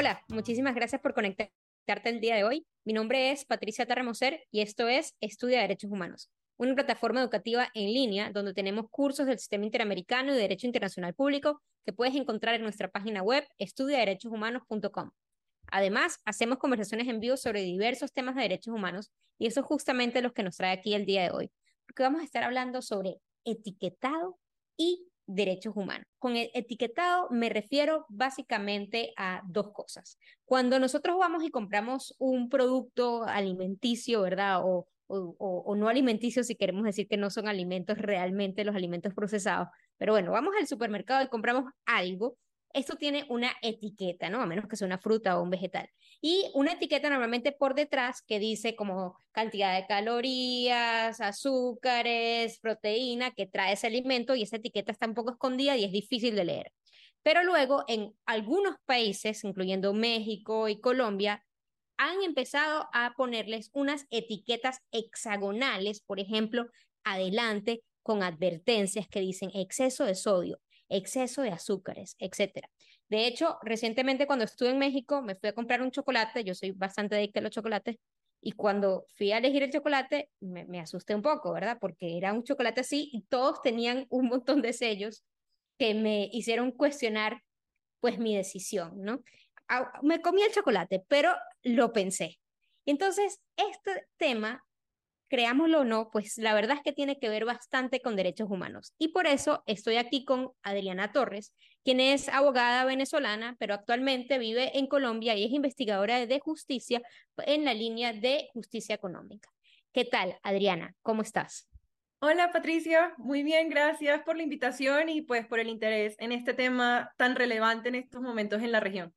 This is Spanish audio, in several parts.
Hola, muchísimas gracias por conectarte el día de hoy. Mi nombre es Patricia Tarremoser y esto es Estudia Derechos Humanos, una plataforma educativa en línea donde tenemos cursos del Sistema Interamericano y Derecho Internacional Público que puedes encontrar en nuestra página web estudiaderechoshumanos.com. Además, hacemos conversaciones en vivo sobre diversos temas de derechos humanos y eso es justamente lo que nos trae aquí el día de hoy, porque vamos a estar hablando sobre etiquetado y derechos humanos. Con el etiquetado me refiero básicamente a dos cosas. Cuando nosotros vamos y compramos un producto alimenticio, ¿verdad? O, o, o, no alimenticio si queremos decir que no son alimentos realmente los alimentos procesados. Pero bueno, vamos al supermercado y compramos algo esto tiene una etiqueta, ¿no? A menos que sea una fruta o un vegetal. Y una etiqueta normalmente por detrás que dice como cantidad de calorías, azúcares, proteína que trae ese alimento y esa etiqueta está un poco escondida y es difícil de leer. Pero luego en algunos países, incluyendo México y Colombia, han empezado a ponerles unas etiquetas hexagonales, por ejemplo, adelante con advertencias que dicen exceso de sodio, exceso de azúcares, etcétera. De hecho, recientemente cuando estuve en México, me fui a comprar un chocolate, yo soy bastante adicta a los chocolates, y cuando fui a elegir el chocolate, me, me asusté un poco, ¿verdad? Porque era un chocolate así y todos tenían un montón de sellos que me hicieron cuestionar pues mi decisión, ¿no? Me comí el chocolate, pero lo pensé. Entonces, este tema creámoslo o no, pues la verdad es que tiene que ver bastante con derechos humanos. Y por eso estoy aquí con Adriana Torres, quien es abogada venezolana, pero actualmente vive en Colombia y es investigadora de justicia en la línea de justicia económica. ¿Qué tal, Adriana? ¿Cómo estás? Hola Patricia, muy bien, gracias por la invitación y pues por el interés en este tema tan relevante en estos momentos en la región.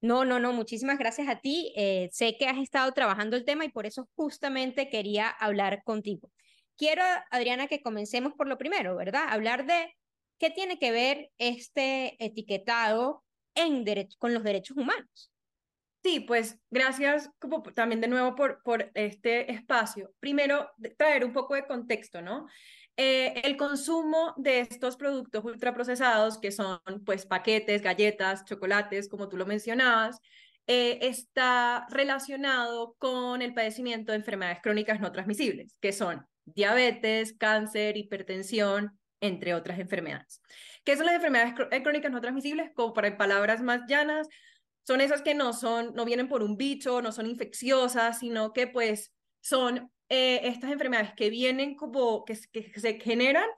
No, no, no, muchísimas gracias a ti. Eh, sé que has estado trabajando el tema y por eso justamente quería hablar contigo. Quiero, Adriana, que comencemos por lo primero, ¿verdad? Hablar de qué tiene que ver este etiquetado con los derechos humanos. Sí, pues gracias también de nuevo por, por este espacio. Primero, traer un poco de contexto, ¿no? Eh, el consumo de estos productos ultraprocesados, que son pues paquetes, galletas, chocolates, como tú lo mencionabas, eh, está relacionado con el padecimiento de enfermedades crónicas no transmisibles, que son diabetes, cáncer, hipertensión, entre otras enfermedades. ¿Qué son las enfermedades eh, crónicas no transmisibles? Como para palabras más llanas, son esas que no son, no vienen por un bicho, no son infecciosas, sino que pues son eh, estas enfermedades que vienen como, que, se generan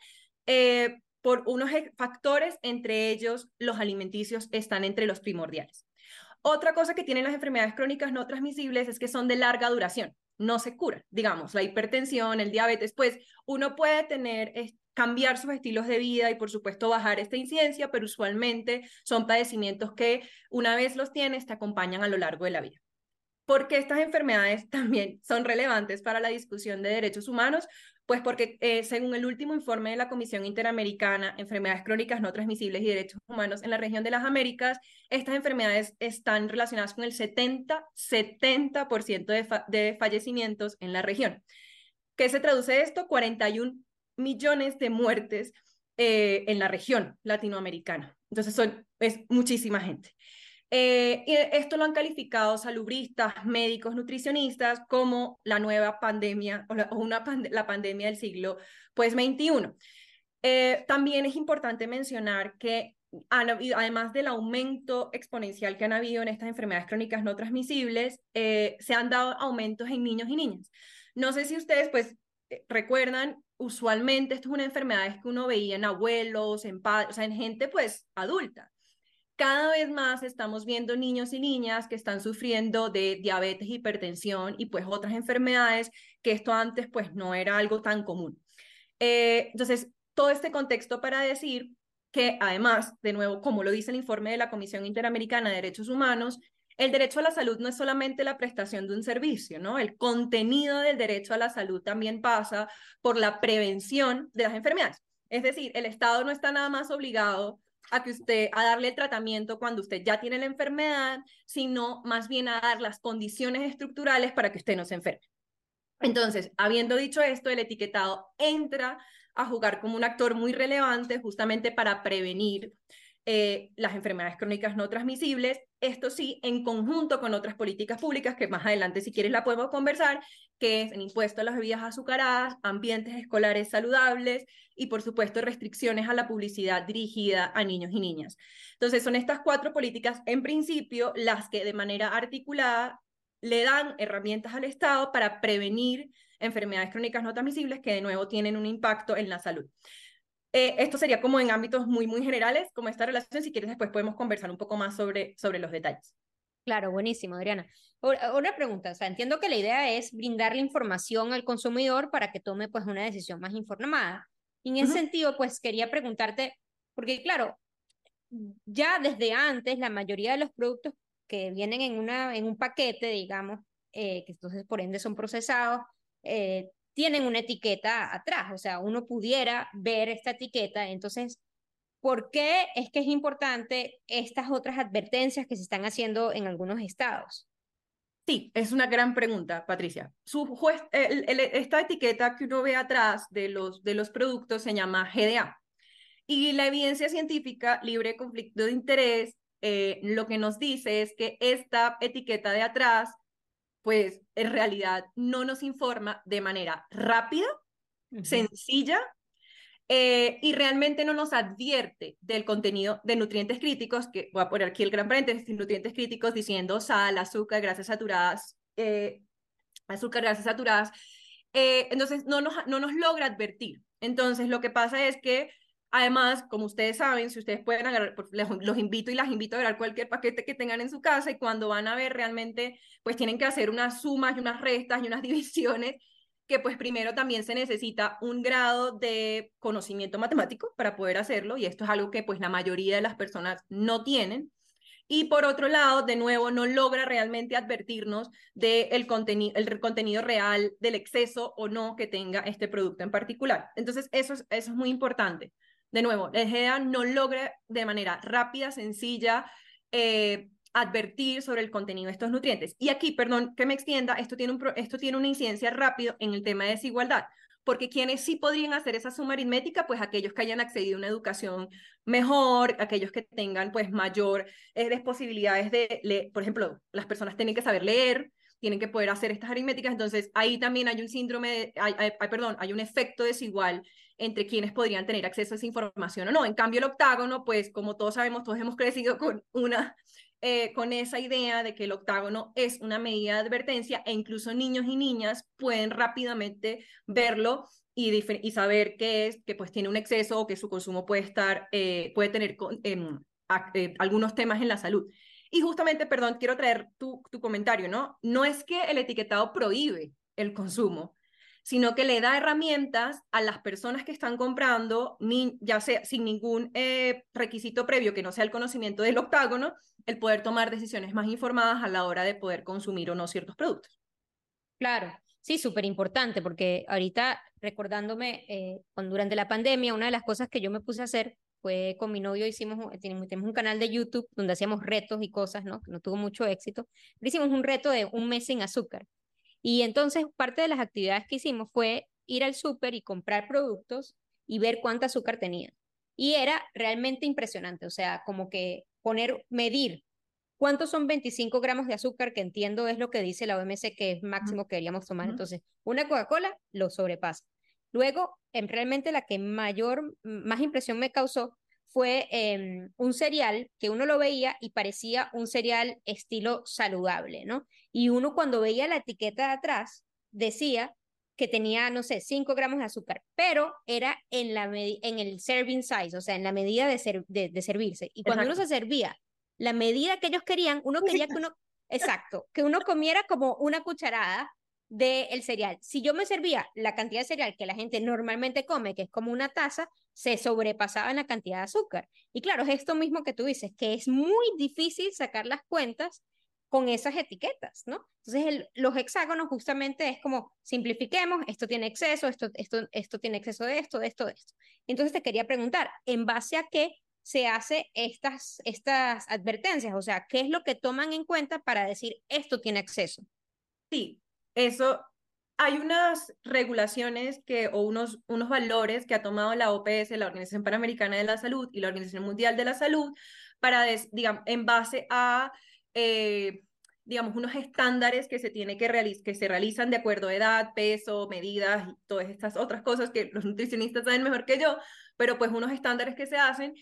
eh, por unos factores, entre ellos los alimenticios están entre los primordiales. Otra cosa que tienen las enfermedades crónicas no transmisibles es que son de larga duración, no se curan. Digamos, la hipertensión, el diabetes, pues uno puede tener, cambiar sus estilos de vida y por supuesto bajar esta incidencia, pero usualmente son padecimientos que una vez los tienes te acompañan a lo largo de la vida porque estas enfermedades también son relevantes para la discusión de derechos humanos, pues porque eh, según el último informe de la Comisión Interamericana, Enfermedades Crónicas No Transmisibles y Derechos Humanos en la región de las Américas, estas enfermedades están relacionadas con el 70, 70% de, de fallecimientos en la región. ¿Qué se traduce esto? 41 millones de muertes eh, en la región latinoamericana. Entonces, son, es muchísima gente. Eh, y esto lo han calificado salubristas, médicos, nutricionistas como la nueva pandemia o la, pandemia del siglo pues 21. Eh, también es importante mencionar que además del aumento exponencial que han habido en estas enfermedades crónicas no transmisibles, eh, se han dado aumentos en niños y niñas. No sé si ustedes pues recuerdan, usualmente esto es una enfermedad que uno veía en abuelos, en padres, o sea, en gente pues adulta cada vez más estamos viendo niños y niñas que están sufriendo de diabetes, hipertensión y pues otras enfermedades que esto antes pues no era algo tan común. Eh, entonces, todo este contexto para decir que además, de nuevo, como lo dice el informe de la Comisión Interamericana de Derechos Humanos, el derecho a la salud no es solamente la prestación de un servicio, ¿no? El contenido del derecho a la salud también pasa por la prevención de las enfermedades. Es decir, el Estado no está nada más obligado a que usted a darle el tratamiento cuando usted ya tiene la enfermedad, sino más bien a dar las condiciones estructurales para que usted no se enferme. Entonces, habiendo dicho esto, el etiquetado entra a jugar como un actor muy relevante justamente para prevenir eh, las enfermedades crónicas no transmisibles, esto sí, en conjunto con otras políticas públicas que más adelante, si quieres, la podemos conversar, que es el impuesto a las bebidas azucaradas, ambientes escolares saludables y, por supuesto, restricciones a la publicidad dirigida a niños y niñas. Entonces, son estas cuatro políticas, en principio, las que de manera articulada le dan herramientas al Estado para prevenir enfermedades crónicas no transmisibles que, de nuevo, tienen un impacto en la salud. Eh, esto sería como en ámbitos muy, muy generales, como esta relación. Si quieres, después podemos conversar un poco más sobre, sobre los detalles. Claro, buenísimo, Adriana. Una pregunta, o sea, entiendo que la idea es brindarle información al consumidor para que tome pues una decisión más informada. Y en ese sentido, pues quería preguntarte, porque claro, ya desde antes la mayoría de los productos que vienen en, una, en un paquete, digamos, eh, que entonces por ende son procesados, eh, tienen una etiqueta atrás, o sea, uno pudiera ver esta etiqueta, entonces, ¿por qué es que es importante estas otras advertencias que se están haciendo en algunos estados? Sí, es una gran pregunta, Patricia. Su esta etiqueta que uno ve atrás de los, de los productos se llama GDA. Y la evidencia científica libre de conflicto de interés eh, lo que nos dice es que esta etiqueta de atrás pues en realidad no nos informa de manera rápida, sencilla eh, y realmente no nos advierte del contenido de nutrientes críticos, que voy a poner aquí el gran paréntesis, nutrientes críticos diciendo sal, azúcar, grasas saturadas, eh, azúcar, grasas saturadas. Eh, entonces, no nos, no nos logra advertir. Entonces, lo que pasa es que Además, como ustedes saben, si ustedes pueden agarrar, los invito y las invito a agarrar cualquier paquete que tengan en su casa y cuando van a ver realmente, pues tienen que hacer unas sumas y unas restas y unas divisiones que pues primero también se necesita un grado de conocimiento matemático para poder hacerlo y esto es algo que pues la mayoría de las personas no tienen. Y por otro lado, de nuevo, no logra realmente advertirnos del el contenido real, del exceso o no que tenga este producto en particular. Entonces, eso es, eso es muy importante de nuevo, el GEA no logra de manera rápida, sencilla, eh, advertir sobre el contenido de estos nutrientes. Y aquí, perdón que me extienda, esto tiene, un, esto tiene una incidencia rápido en el tema de desigualdad, porque quienes sí podrían hacer esa suma aritmética, pues aquellos que hayan accedido a una educación mejor, aquellos que tengan pues mayor eh, posibilidades de, leer. por ejemplo, las personas tienen que saber leer, tienen que poder hacer estas aritméticas, entonces ahí también hay un síndrome, hay, perdón, hay un efecto desigual entre quienes podrían tener acceso a esa información o no. En cambio, el octágono, pues como todos sabemos, todos hemos crecido con una eh, con esa idea de que el octágono es una medida de advertencia e incluso niños y niñas pueden rápidamente verlo y, y saber que es que pues tiene un exceso o que su consumo puede estar eh, puede tener em, eh, algunos temas en la salud. Y justamente, perdón, quiero traer tu, tu comentario, ¿no? No es que el etiquetado prohíbe el consumo, sino que le da herramientas a las personas que están comprando, ya sea sin ningún eh, requisito previo que no sea el conocimiento del octágono, el poder tomar decisiones más informadas a la hora de poder consumir o no ciertos productos. Claro, sí, súper importante, porque ahorita recordándome, eh, durante la pandemia, una de las cosas que yo me puse a hacer fue con mi novio, hicimos, tenemos un canal de YouTube donde hacíamos retos y cosas, ¿no? No tuvo mucho éxito. hicimos un reto de un mes sin azúcar. Y entonces parte de las actividades que hicimos fue ir al súper y comprar productos y ver cuánta azúcar tenía. Y era realmente impresionante, o sea, como que poner, medir cuántos son 25 gramos de azúcar, que entiendo es lo que dice la OMS que es máximo que deberíamos tomar. Entonces, una Coca-Cola lo sobrepasa. Luego, en realmente la que mayor, más impresión me causó fue em, un cereal que uno lo veía y parecía un cereal estilo saludable, ¿no? Y uno cuando veía la etiqueta de atrás decía que tenía, no sé, 5 gramos de azúcar, pero era en, la en el serving size, o sea, en la medida de, de, servirse. Y cuando uno se servía la medida que ellos querían, uno quería que uno, exacto, que uno comiera como una cucharada del cereal. Si yo me servía la cantidad de cereal que la gente normalmente come, que es como una taza, se sobrepasaba en la cantidad de azúcar. Y claro, es esto mismo que tú dices, que es muy difícil sacar las cuentas con esas etiquetas, ¿no? Entonces, los hexágonos justamente es como simplifiquemos, esto tiene exceso, esto, esto, esto tiene exceso de esto, de esto, de esto. Entonces, te quería preguntar, ¿en base a qué se hace estas, estas advertencias? O sea, ¿qué es lo que toman en cuenta para decir esto tiene exceso? Sí, eso hay unas regulaciones que, o unos, unos valores que ha tomado la OPS, la Organización Panamericana de la Salud y la Organización Mundial de la Salud, para, digamos, en base a, eh, digamos, unos estándares que se, tiene que, que se realizan de acuerdo a edad, peso, medidas y todas estas otras cosas que los nutricionistas saben mejor que yo, pero pues unos estándares que se hacen.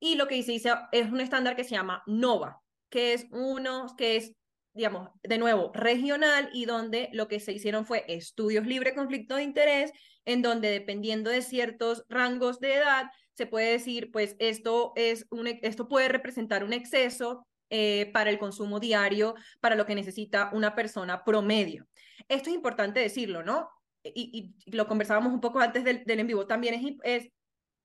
Y lo que se dice es un estándar que se llama NOVA, que es uno, que es digamos, de nuevo, regional y donde lo que se hicieron fue estudios libre conflicto de interés, en donde dependiendo de ciertos rangos de edad, se puede decir, pues esto, es un, esto puede representar un exceso eh, para el consumo diario, para lo que necesita una persona promedio. Esto es importante decirlo, ¿no? Y, lo conversábamos un poco antes del, del en vivo, también es, es,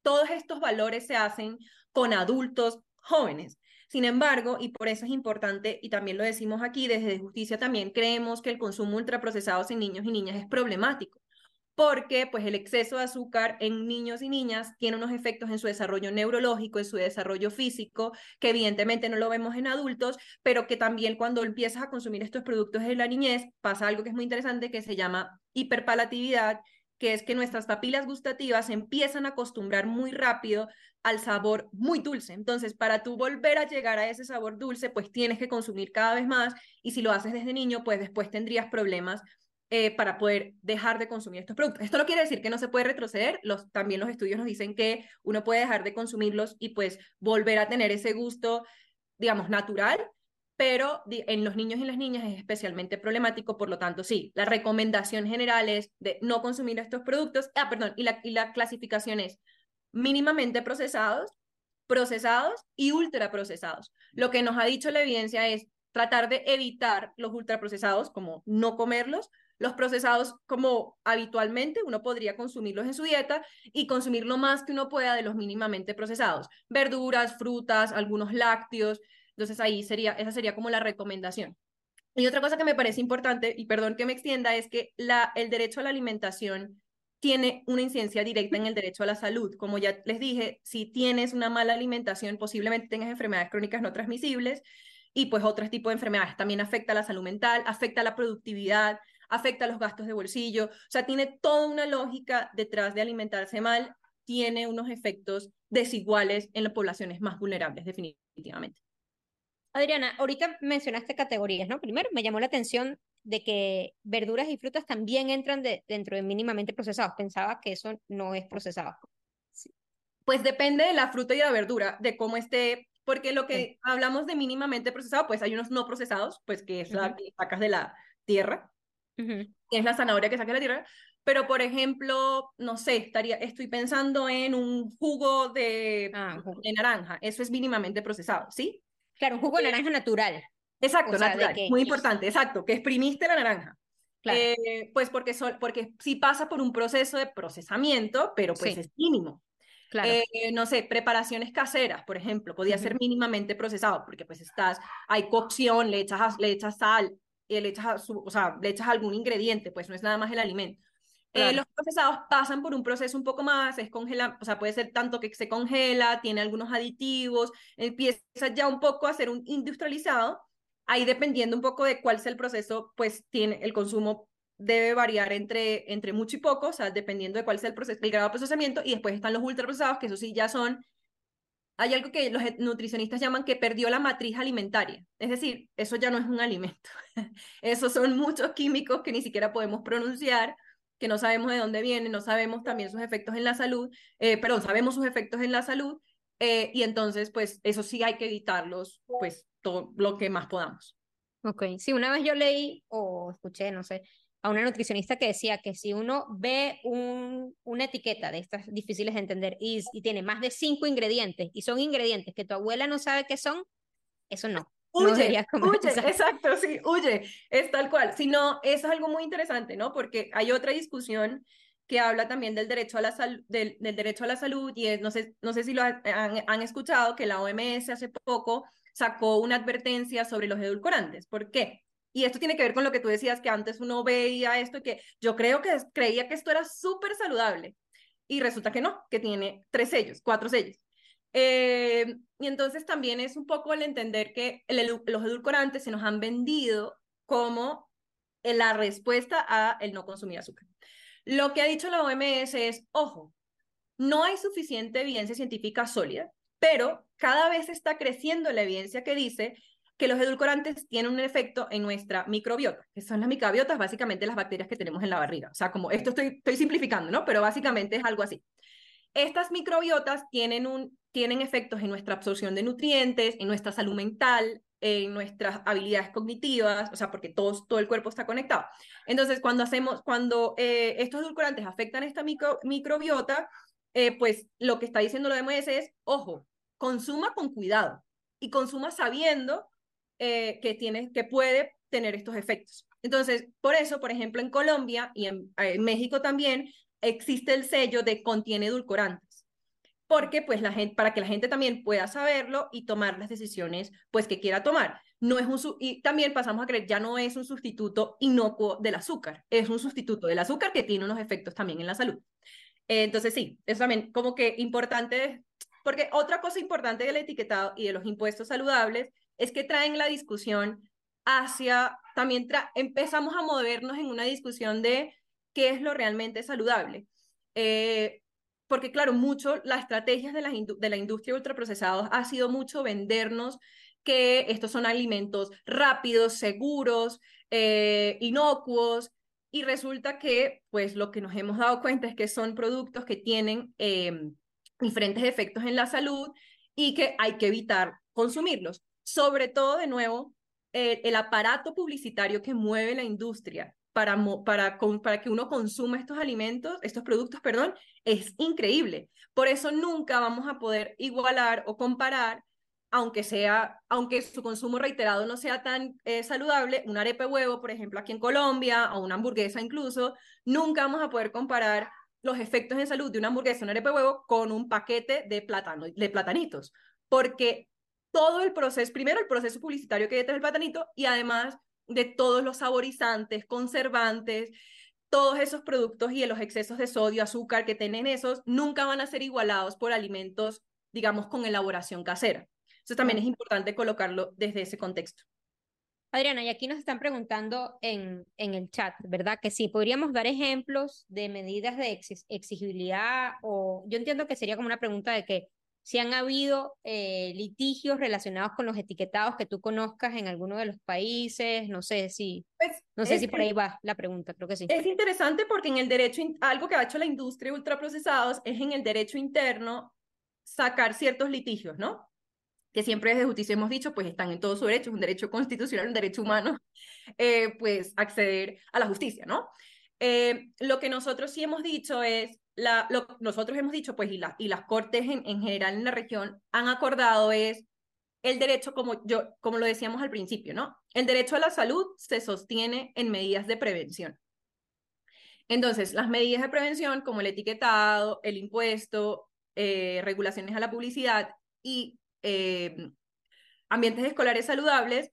todos estos valores se hacen con adultos jóvenes. Sin embargo, y por eso es importante, y también lo decimos aquí desde Justicia, también creemos que el consumo ultraprocesados en niños y niñas es problemático, porque pues el exceso de azúcar en niños y niñas tiene unos efectos en su desarrollo neurológico, en su desarrollo físico, que evidentemente no lo vemos en adultos, pero que también cuando empiezas a consumir estos productos en la niñez pasa algo que es muy interesante que se llama hiperpalatividad que es que nuestras papilas gustativas empiezan a acostumbrar muy rápido al sabor muy dulce. Entonces, para tú volver a llegar a ese sabor dulce, pues tienes que consumir cada vez más y si lo haces desde niño, pues después tendrías problemas eh, para poder dejar de consumir estos productos. Esto no quiere decir que no se puede retroceder, también los estudios nos dicen que uno puede dejar de consumirlos y pues volver a tener ese gusto, digamos, natural, pero en los niños y las niñas es especialmente problemático, por lo tanto, sí, la recomendación general es de no consumir estos productos, ah, perdón, y la, clasificación es mínimamente procesados, procesados y ultraprocesados. Lo que nos ha dicho la evidencia es tratar de evitar los ultraprocesados, como no comerlos, los procesados como habitualmente uno podría consumirlos en su dieta y consumir lo más que uno pueda de los mínimamente procesados, verduras, frutas, algunos lácteos, entonces ahí sería, esa sería como la recomendación. Y otra cosa que me parece importante, y perdón que me extienda, es que el derecho a la alimentación tiene una incidencia directa en el derecho a la salud. Como ya les dije, si tienes una mala alimentación, posiblemente tengas enfermedades crónicas no transmisibles y pues otros tipos de enfermedades. También afecta a la salud mental, afecta a la productividad, afecta a los gastos de bolsillo. O sea, tiene toda una lógica detrás de alimentarse mal, tiene unos efectos desiguales en las poblaciones más vulnerables, definitivamente. Adriana, ahorita mencionaste categorías, ¿no? Primero, me llamó la atención de que verduras y frutas también entran dentro de mínimamente procesados. Pensaba que eso no es procesado. Pues depende de la fruta y la verdura, de cómo esté, porque lo que hablamos de mínimamente procesado, pues hay unos no procesados, pues que es la que sacas de la tierra, que es la zanahoria que sacas de la tierra, pero por ejemplo, no sé, estaría, estoy pensando en un jugo de, ah, de naranja, eso es mínimamente procesado, ¿sí? Claro, un jugo de naranja natural. Exacto, natural. Muy importante, exacto, que exprimiste la naranja. Claro. Eh, pues porque, porque sí pasa por un proceso de procesamiento, pero pues es mínimo. Claro. Eh, no sé, preparaciones caseras, por ejemplo, podía ser mínimamente procesado, porque pues estás, hay cocción, le echas, le echas sal, eh, le echas, o sea, le echas algún ingrediente, pues no es nada más el alimento. Eh, los procesados pasan por un proceso un poco más, es congela, o sea, puede ser tanto que se congela, tiene algunos aditivos, empieza ya un poco a ser un industrializado, ahí dependiendo un poco de cuál sea el proceso, pues tiene el consumo debe variar entre, entre mucho y poco, o sea, dependiendo de cuál sea el, proceso, el grado de procesamiento, y después están los ultraprocesados, que eso sí ya son, hay algo que los nutricionistas llaman que perdió la matriz alimentaria, es decir, eso ya no es un alimento, esos son muchos químicos que ni siquiera podemos pronunciar, que no sabemos de dónde vienen, no sabemos también sus efectos en la salud, eh, perdón, sabemos sus efectos en la salud, eh, y entonces, pues, eso sí hay que evitarlos, pues, todo lo que más podamos. Ok, sí, una vez yo leí o escuché, no sé, a una nutricionista que decía que si uno ve un, una etiqueta de estas difíciles de entender y, y tiene más de cinco ingredientes y son ingredientes que tu abuela no sabe qué son, eso no. Huye, huye, exacto, sí, huye, es tal cual. Si no, eso es algo muy interesante, ¿no? Porque hay otra discusión que habla también del derecho a la, del, del, derecho a la salud y es, no sé, no sé si lo han, han, escuchado que la OMS hace poco sacó una advertencia sobre los edulcorantes. ¿Por qué? Y esto tiene que ver con lo que tú decías, que antes uno veía esto, que yo creo que creía que esto era súper saludable y resulta que no, que tiene tres sellos, cuatro sellos. Eh, y entonces también es un poco el entender que los edulcorantes se nos han vendido como la respuesta a el no consumir azúcar. Lo que ha dicho la OMS es, ojo, no hay suficiente evidencia científica sólida, pero cada vez está creciendo la evidencia que dice que los edulcorantes tienen un efecto en nuestra microbiota, que son las microbiotas, básicamente las bacterias que tenemos en la barriga. O sea, como esto estoy, estoy simplificando, ¿no? Pero básicamente es algo así. Estas microbiotas tienen, un, tienen efectos en nuestra absorción de nutrientes, en nuestra salud mental, en nuestras habilidades cognitivas, o sea, porque todo, todo el cuerpo está conectado. Entonces, cuando hacemos, cuando eh, estos edulcorantes afectan esta micro, microbiota, eh, pues lo que está diciendo lo OMS es, ojo, consuma con cuidado y consuma sabiendo eh, que, tiene, que puede tener estos efectos. Entonces, por eso, por ejemplo, en Colombia y en México también existe el sello de contiene edulcorantes porque pues la gente, para que la gente también pueda saberlo y tomar las decisiones pues que quiera tomar. No es un, y también pasamos a creer, ya no es un sustituto inocuo del azúcar, es un sustituto del azúcar que tiene unos efectos también en la salud. entonces sí, es también como que importante, porque otra cosa importante del etiquetado y de los impuestos saludables es que traen la discusión hacia, también empezamos a movernos en una discusión de qué es lo realmente saludable. Eh, porque claro, mucho, las estrategias de la, de la industria de ultraprocesados ha sido mucho vendernos que estos son alimentos rápidos, seguros, eh, inocuos, y resulta que pues lo que nos hemos dado cuenta es que son productos que tienen em, diferentes efectos en la salud y que hay que evitar consumirlos. Sobre todo, de nuevo, el aparato publicitario que mueve la industria para, para, para que uno consuma estos alimentos, estos productos, perdón, es increíble. Por eso nunca vamos a poder igualar o comparar, aunque sea, aunque su consumo reiterado no sea tan eh, saludable, un arepe huevo, por ejemplo, aquí en Colombia, o una hamburguesa incluso, nunca vamos a poder comparar los efectos en salud de una hamburguesa, un arepe huevo, con un paquete de, plátano, de platanitos, porque todo el proceso, primero el proceso publicitario que hay detrás del platanito y además de todos los saborizantes, conservantes, todos esos productos y de los excesos de sodio, azúcar que tienen esos, nunca van a ser igualados por alimentos, digamos, con elaboración casera. Eso también es importante colocarlo desde ese contexto. Adriana, y aquí nos están preguntando en, en el chat, ¿verdad? Que si podríamos dar ejemplos de medidas de exigibilidad o yo entiendo que sería como una pregunta de que si han habido eh, litigios relacionados con los etiquetados que tú conozcas en alguno de los países, no sé si, pues, no sé si por ahí va la pregunta, creo que sí. Es interesante porque en el derecho, algo que ha hecho la industria de ultraprocesados es en el derecho interno sacar ciertos litigios, ¿no? Que siempre desde justicia hemos dicho, pues están en todo su derecho, es un derecho constitucional, un derecho humano, eh, pues acceder a la justicia, ¿no? Eh, lo que nosotros sí hemos dicho es, lo nosotros hemos dicho, pues, y, la, y las cortes en, en, general en la región han acordado es el derecho, como, yo, como lo decíamos al principio, ¿no? El derecho a la salud se sostiene en medidas de prevención. Entonces, las medidas de prevención, como el etiquetado, el impuesto, eh, regulaciones a la publicidad y eh, ambientes escolares saludables,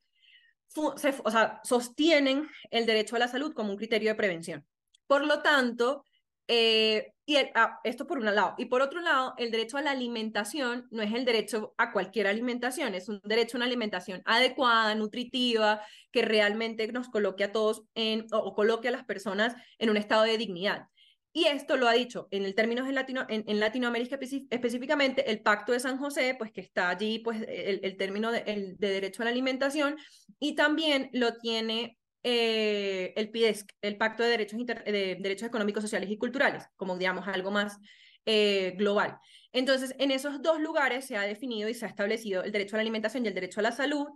o sea, sostienen el derecho a la salud como un criterio de prevención. Por lo tanto, eh, y ah, esto por un lado. Y por otro lado, el derecho a la alimentación no es el derecho a cualquier alimentación, es un derecho a una alimentación adecuada, nutritiva, que realmente nos coloque a todos en, o, coloque a las personas en un estado de dignidad. Y esto lo ha dicho en el términos en, Latino, en, Latinoamérica específicamente el Pacto de San José, pues que está allí pues el, término de derecho a la alimentación, y también lo tiene eh, el PIDESC, el Pacto de Derechos, de Derechos Económicos, Sociales y Culturales, como digamos algo más eh, global. Entonces, en esos dos lugares se ha definido y se ha establecido el derecho a la alimentación y el derecho a la salud.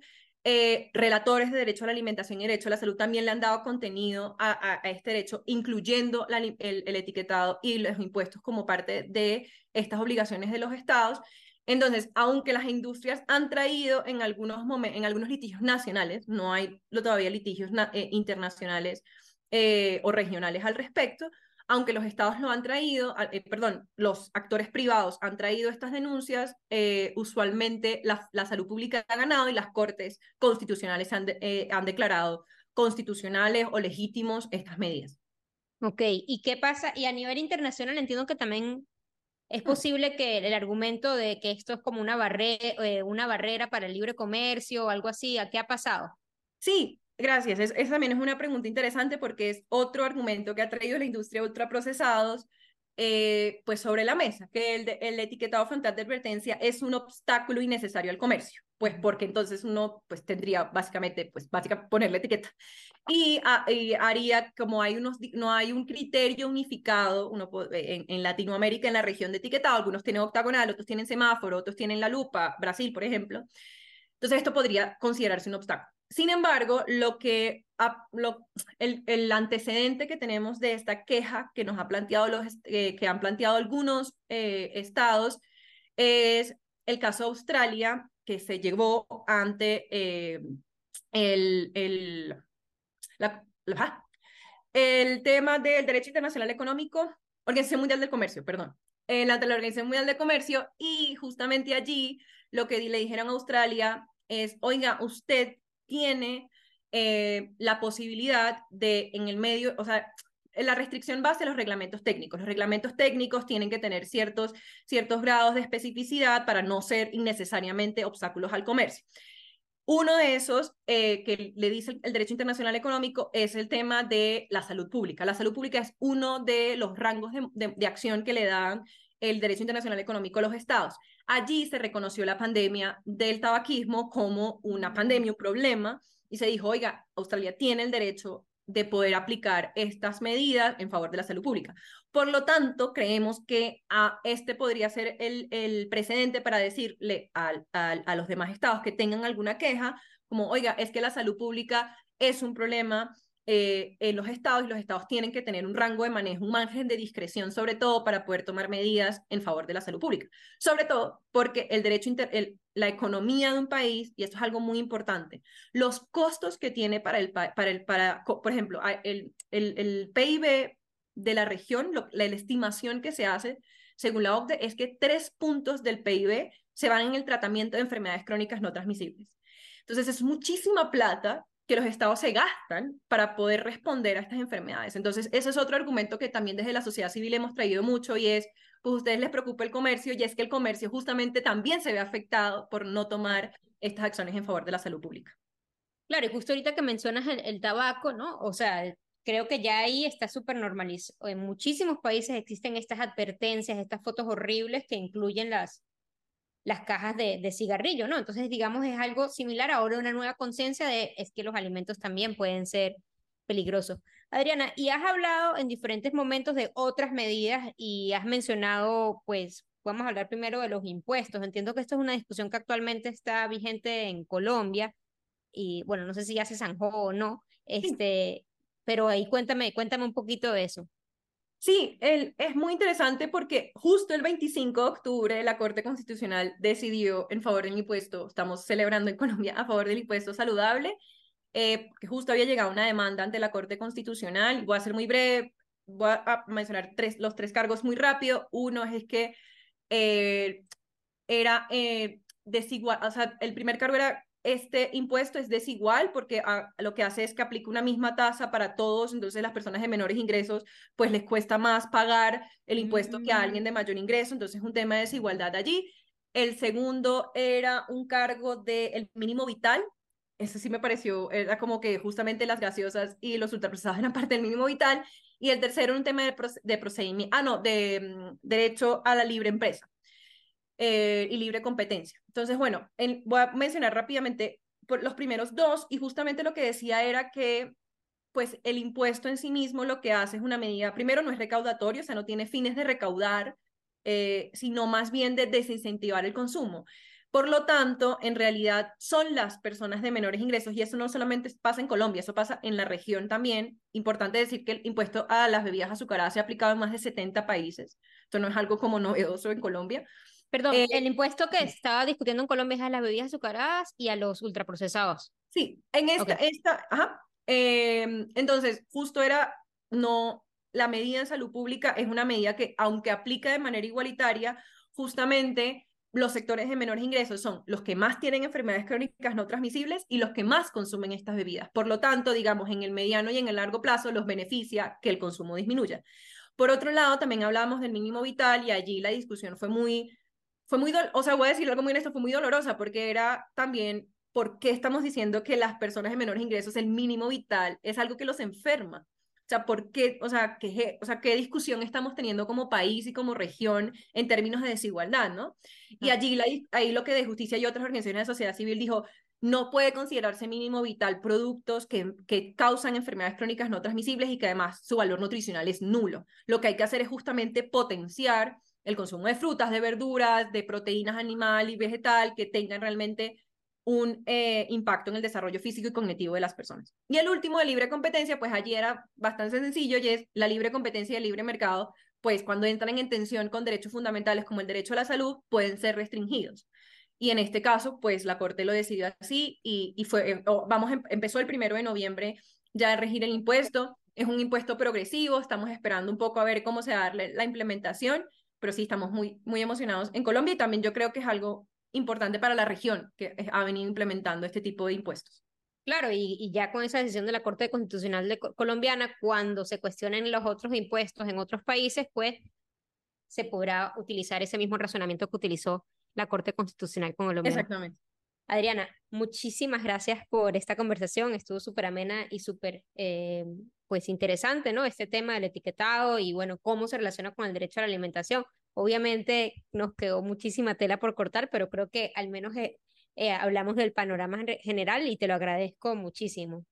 Eh, relatores de derecho a la alimentación y derecho a la salud también le han dado contenido a, este derecho, incluyendo el, el, etiquetado y los impuestos como parte de estas obligaciones de los estados. Entonces, aunque las industrias han traído en algunos, en algunos litigios nacionales, no hay todavía litigios eh, internacionales eh, o regionales al respecto, aunque los estados lo han traído, eh, perdón, los actores privados han traído estas denuncias, usualmente la, salud pública ha ganado y las cortes constitucionales han, han declarado constitucionales o legítimos estas medidas. Ok, ¿y qué pasa? Y a nivel internacional entiendo que también ¿Es posible que el argumento de que esto es como una, barre eh, una barrera para el libre comercio o algo así, ¿a qué ha pasado? Sí, Gracias. esa también es una pregunta interesante porque es otro argumento que ha traído la industria ultraprocesados eh, pues sobre la mesa, que el, el, etiquetado frontal de advertencia es un obstáculo innecesario al comercio, pues porque entonces uno pues tendría básicamente, pues básicamente ponerle etiqueta. Y, haría, como hay unos, no hay un criterio unificado uno, en, en, Latinoamérica, en la región de etiquetado, algunos tienen octagonal, otros tienen semáforo, otros tienen la lupa, Brasil, por ejemplo. Entonces esto podría considerarse un obstáculo. Sin embargo, lo que, el, el, antecedente que tenemos de esta queja que nos ha planteado los, eh, que han planteado algunos eh, estados es el caso de Australia, que se llevó ante eh, el, el, el tema del derecho internacional económico, Organización Mundial del Comercio, perdón, ante la Organización Mundial del Comercio, y justamente allí lo que le dijeron a Australia es, oiga, usted tiene eh, la posibilidad de en el medio, o sea, la restricción base los reglamentos técnicos. Los reglamentos técnicos tienen que tener ciertos, ciertos grados de especificidad para no ser innecesariamente obstáculos al comercio. Uno de esos eh, que le dice el, derecho internacional económico es el tema de la salud pública. La salud pública es uno de los rangos de, de acción que le dan el derecho internacional económico a los estados. Allí se reconoció la pandemia del tabaquismo como una pandemia, un problema, y se dijo, oiga, Australia tiene el derecho de poder aplicar estas medidas en favor de la salud pública. Por lo tanto, creemos que a este podría ser el, el precedente para decirle al, a los demás estados que tengan alguna queja, como, oiga, es que la salud pública es un problema eh, en los estados y los estados tienen que tener un rango de manejo, un margen de discreción, sobre todo para poder tomar medidas en favor de la salud pública. Sobre todo porque el derecho, la economía de un país, y esto es algo muy importante, los costos que tiene para el, para el, para, por ejemplo, el, el, el PIB de la región, la, la estimación que se hace según la OCDE es que tres puntos del PIB se van en el tratamiento de enfermedades crónicas no transmisibles. Entonces es muchísima plata que los estados se gastan para poder responder a estas enfermedades. Entonces, ese es otro argumento que también desde la sociedad civil hemos traído mucho y es, pues a ustedes les preocupa el comercio y es que el comercio justamente también se ve afectado por no tomar estas acciones en favor de la salud pública. Claro, y justo ahorita que mencionas el, el tabaco, ¿no? O sea, creo que ya ahí está súper normalizado. En muchísimos países existen estas advertencias, estas fotos horribles que incluyen las, las cajas de, de cigarrillo, ¿no? Entonces, digamos, es algo similar ahora una nueva conciencia de es que los alimentos también pueden ser peligrosos. Adriana, y has hablado en diferentes momentos de otras medidas y has mencionado, pues, vamos a hablar primero de los impuestos. Entiendo que esto es una discusión que actualmente está vigente en Colombia y, bueno, no sé si ya se zanjó o no, este, pero ahí cuéntame, cuéntame un poquito de eso. Sí, el, es muy interesante porque justo el 25 de octubre la Corte Constitucional decidió en favor del impuesto, estamos celebrando en Colombia a favor del impuesto saludable, eh, que justo había llegado una demanda ante la Corte Constitucional. Voy a ser muy breve, voy a mencionar tres, los tres cargos muy rápido. Uno es que eh, era eh, desigual, o sea, el primer cargo era este impuesto es desigual porque ah, lo que hace es que aplica una misma tasa para todos, entonces las personas de menores ingresos pues les cuesta más pagar el impuesto que a alguien de mm. mayor ingreso, entonces es un tema de desigualdad allí. El segundo era un cargo del mínimo vital, eso sí me pareció, era como que justamente las gaseosas y los ultraprocesados eran parte del mínimo vital. Y el tercero, un tema de, de procedimiento, ah, no, de mm, derecho a la libre empresa. Eh, y libre competencia. Entonces, bueno, voy a mencionar rápidamente por los primeros dos y justamente lo que decía era que pues el impuesto en sí mismo lo que hace es una medida, primero no es recaudatorio, o sea, no tiene fines de recaudar, eh, sino más bien de desincentivar el consumo. Por lo tanto, en realidad son las personas de menores ingresos y eso no solamente pasa en Colombia, eso pasa en la región también. Importante decir que el impuesto a las bebidas azucaradas se ha aplicado en más de 70 países. Esto no es algo como novedoso en Colombia. Perdón, eh, el impuesto que estaba discutiendo en Colombia es a las bebidas azucaradas y a los ultraprocesados. Sí, en esta, esta ajá. Em, entonces, justo era, no, la medida en salud pública es una medida que, aunque aplica de manera igualitaria, justamente los sectores de menores ingresos son los que más tienen enfermedades crónicas no transmisibles y los que más consumen estas bebidas. Por lo tanto, digamos, en el mediano y en el largo plazo los beneficia que el consumo disminuya. Por otro lado, también hablamos del mínimo vital y allí la discusión fue muy fue muy, o sea, voy a decir algo muy honesto, fue muy dolorosa porque era también ¿por qué estamos diciendo que las personas de menores ingresos, el mínimo vital, es algo que los enferma? O sea, ¿por qué, o sea, qué, o sea, qué discusión estamos teniendo como país y como región en términos de desigualdad, ¿no? Y allí ahí lo que de justicia y otras organizaciones de sociedad civil dijo, no puede considerarse mínimo vital productos que, que causan enfermedades crónicas no transmisibles y que además su valor nutricional es nulo. Lo que hay que hacer es justamente potenciar el consumo de frutas, de verduras, de proteínas animal y vegetal que tengan realmente un eh, impacto en el desarrollo físico y cognitivo de las personas. Y el último de libre competencia, pues allí era bastante sencillo y es la libre competencia y el libre mercado, pues cuando entran en tensión con derechos fundamentales como el derecho a la salud, pueden ser restringidos. Y en este caso, pues la Corte lo decidió así y, fue, eh, vamos, em, empezó el primero de noviembre ya a regir el impuesto. Es un impuesto progresivo, estamos esperando un poco a ver cómo se da la implementación, pero sí estamos muy, muy emocionados en Colombia y también yo creo que es algo importante para la región que ha venido implementando este tipo de impuestos. Claro, y, y, ya con esa decisión de la Corte Constitucional de colombiana, cuando se cuestionen los otros impuestos en otros países, pues se podrá utilizar ese mismo razonamiento que utilizó la Corte Constitucional Colombiana. Exactamente. Adriana, muchísimas gracias por esta conversación. Estuvo súper amena y súper eh, pues interesante, ¿no? Este tema del etiquetado y bueno, cómo se relaciona con el derecho a la alimentación. Obviamente nos quedó muchísima tela por cortar, pero creo que al menos eh, eh, hablamos del panorama general y te lo agradezco muchísimo.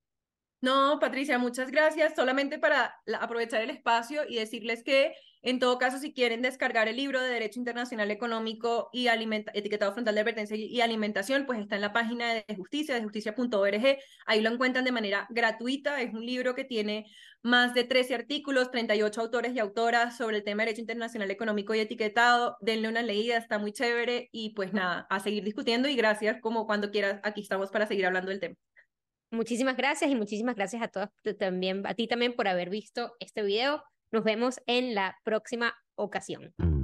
No, Patricia, muchas gracias. Solamente para aprovechar el espacio y decirles que en todo caso, si quieren descargar el libro de Derecho Internacional Económico y Etiquetado Frontal de Advertencia y Alimentación, pues está en la página de justicia, de justicia.org. Ahí lo encuentran de manera gratuita. Es un libro que tiene más de 13 artículos, 38 autores y autoras sobre el tema de Derecho Internacional Económico y Etiquetado. Denle una leída, está muy chévere y pues nada, a seguir discutiendo y gracias como cuando quieras, aquí estamos para seguir hablando del tema. Muchísimas gracias y muchísimas gracias a todos también, a ti también por haber visto este video. Nos vemos en la próxima ocasión. Mm.